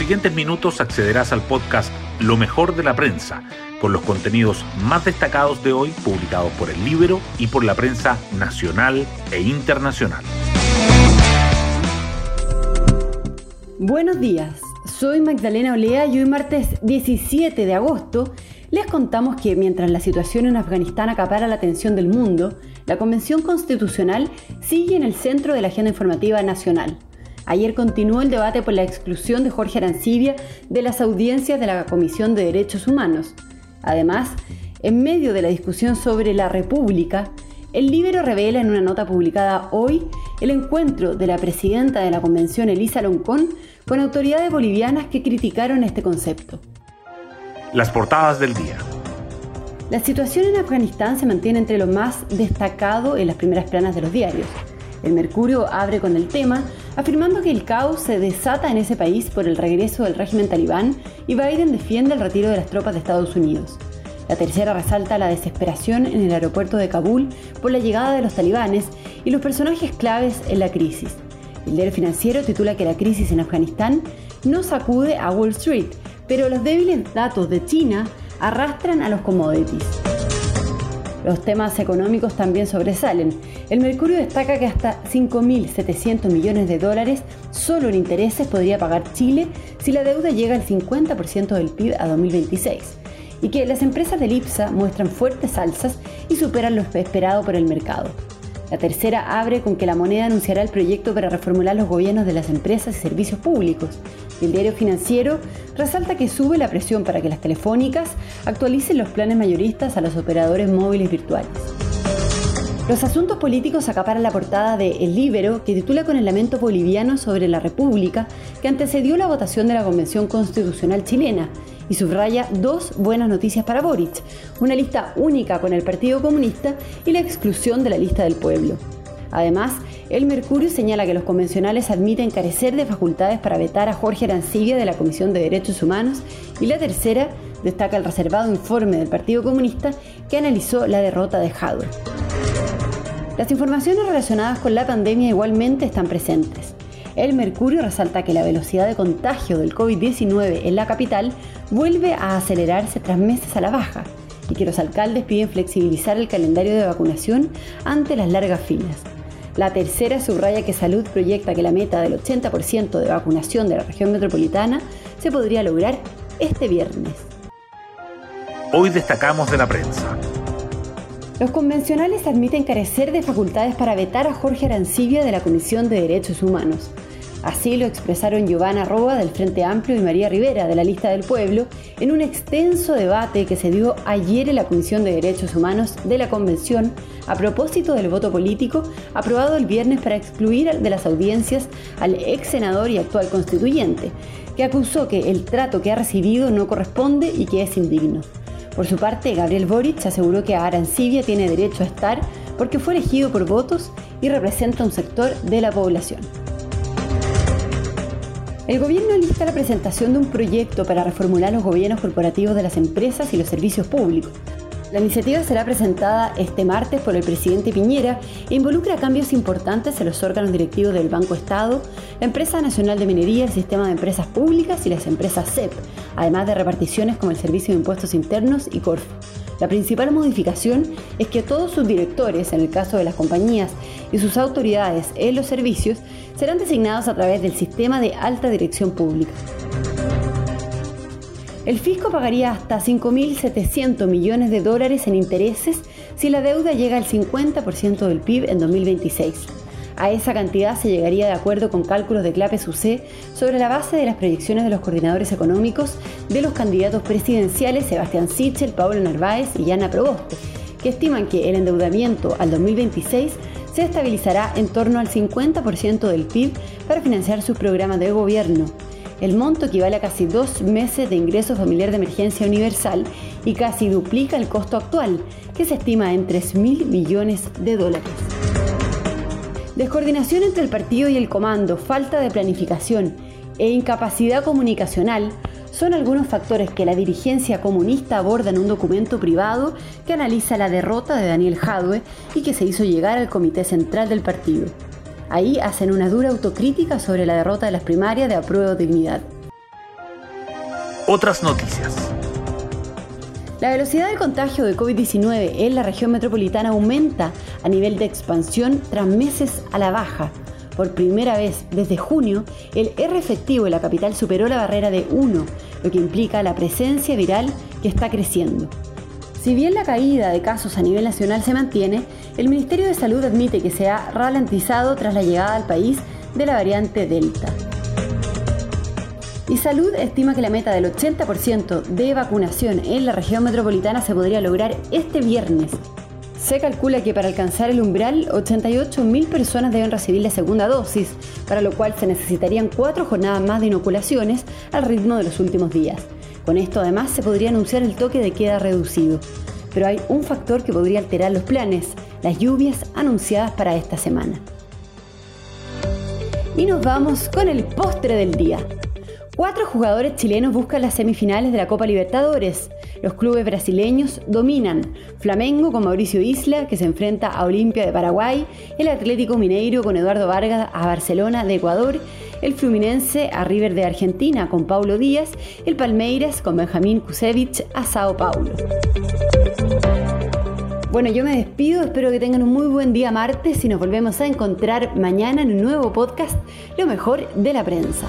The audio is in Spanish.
siguientes minutos accederás al podcast Lo mejor de la prensa, con los contenidos más destacados de hoy publicados por el libro y por la prensa nacional e internacional. Buenos días, soy Magdalena Olea y hoy martes 17 de agosto les contamos que mientras la situación en Afganistán acapara la atención del mundo, la Convención Constitucional sigue en el centro de la agenda informativa nacional. Ayer continuó el debate por la exclusión de Jorge Arancibia de las audiencias de la Comisión de Derechos Humanos. Además, en medio de la discusión sobre la República, el Libro revela en una nota publicada hoy el encuentro de la presidenta de la convención, Elisa Loncón, con autoridades bolivianas que criticaron este concepto. Las portadas del día. La situación en Afganistán se mantiene entre lo más destacado en las primeras planas de los diarios. El Mercurio abre con el tema, afirmando que el caos se desata en ese país por el regreso del régimen talibán y Biden defiende el retiro de las tropas de Estados Unidos. La tercera resalta la desesperación en el aeropuerto de Kabul por la llegada de los talibanes y los personajes claves en la crisis. El diario financiero titula que la crisis en Afganistán no sacude a Wall Street, pero los débiles datos de China arrastran a los commodities. Los temas económicos también sobresalen. El Mercurio destaca que hasta 5.700 millones de dólares solo en intereses podría pagar Chile si la deuda llega al 50% del PIB a 2026 y que las empresas del IPSA muestran fuertes alzas y superan lo esperado por el mercado. La tercera abre con que la moneda anunciará el proyecto para reformular los gobiernos de las empresas y servicios públicos. El diario financiero resalta que sube la presión para que las telefónicas actualicen los planes mayoristas a los operadores móviles virtuales. Los asuntos políticos acaparan la portada de El Libero, que titula con el lamento boliviano sobre la República, que antecedió la votación de la Convención Constitucional chilena, y subraya dos buenas noticias para Boric, una lista única con el Partido Comunista y la exclusión de la lista del pueblo. Además, el Mercurio señala que los convencionales admiten carecer de facultades para vetar a Jorge Arancibia de la Comisión de Derechos Humanos y la tercera destaca el reservado informe del Partido Comunista que analizó la derrota de Jadwe. Las informaciones relacionadas con la pandemia igualmente están presentes. El Mercurio resalta que la velocidad de contagio del COVID-19 en la capital vuelve a acelerarse tras meses a la baja y que los alcaldes piden flexibilizar el calendario de vacunación ante las largas filas. La tercera subraya que Salud proyecta que la meta del 80% de vacunación de la región metropolitana se podría lograr este viernes. Hoy destacamos de la prensa. Los convencionales admiten carecer de facultades para vetar a Jorge Arancibia de la Comisión de Derechos Humanos. Así lo expresaron Giovanna Roa del Frente Amplio y María Rivera de la Lista del Pueblo en un extenso debate que se dio ayer en la Comisión de Derechos Humanos de la Convención a propósito del voto político aprobado el viernes para excluir de las audiencias al ex senador y actual constituyente, que acusó que el trato que ha recibido no corresponde y que es indigno. Por su parte, Gabriel Boric aseguró que Arancibia tiene derecho a estar porque fue elegido por votos y representa un sector de la población. El gobierno lista la presentación de un proyecto para reformular los gobiernos corporativos de las empresas y los servicios públicos. La iniciativa será presentada este martes por el presidente Piñera e involucra cambios importantes en los órganos directivos del Banco Estado, la Empresa Nacional de Minería, el Sistema de Empresas Públicas y las empresas CEP, además de reparticiones como el Servicio de Impuestos Internos y CORF. La principal modificación es que todos sus directores, en el caso de las compañías, y sus autoridades en los servicios serán designados a través del sistema de alta dirección pública. El fisco pagaría hasta 5.700 millones de dólares en intereses si la deuda llega al 50% del PIB en 2026. A esa cantidad se llegaría de acuerdo con cálculos de Clape UC sobre la base de las proyecciones de los coordinadores económicos de los candidatos presidenciales Sebastián Sichel, Pablo Narváez y Ana Proboste, que estiman que el endeudamiento al 2026 se estabilizará en torno al 50% del PIB para financiar sus programas de gobierno. El monto equivale a casi dos meses de ingreso familiar de emergencia universal y casi duplica el costo actual, que se estima en 3 mil millones de dólares. Descoordinación entre el partido y el comando, falta de planificación e incapacidad comunicacional son algunos factores que la dirigencia comunista aborda en un documento privado que analiza la derrota de Daniel Jadwe y que se hizo llegar al Comité Central del partido. Ahí hacen una dura autocrítica sobre la derrota de las primarias de apruebo dignidad. otras noticias. La velocidad del contagio de COVID-19 en la región metropolitana aumenta a nivel de expansión tras meses a la baja. Por primera vez desde junio, el R efectivo en la capital superó la barrera de 1, lo que implica la presencia viral que está creciendo. Si bien la caída de casos a nivel nacional se mantiene, el Ministerio de Salud admite que se ha ralentizado tras la llegada al país de la variante Delta. Y Salud estima que la meta del 80% de vacunación en la región metropolitana se podría lograr este viernes. Se calcula que para alcanzar el umbral, 88.000 personas deben recibir la segunda dosis, para lo cual se necesitarían cuatro jornadas más de inoculaciones al ritmo de los últimos días. Con esto además se podría anunciar el toque de queda reducido. Pero hay un factor que podría alterar los planes, las lluvias anunciadas para esta semana. Y nos vamos con el postre del día. Cuatro jugadores chilenos buscan las semifinales de la Copa Libertadores. Los clubes brasileños dominan. Flamengo con Mauricio Isla, que se enfrenta a Olimpia de Paraguay, el Atlético Mineiro con Eduardo Vargas a Barcelona de Ecuador, el Fluminense a River de Argentina con Paulo Díaz, el Palmeiras con Benjamín Kusevich a Sao Paulo. Bueno, yo me despido, espero que tengan un muy buen día martes y nos volvemos a encontrar mañana en un nuevo podcast, Lo mejor de la prensa.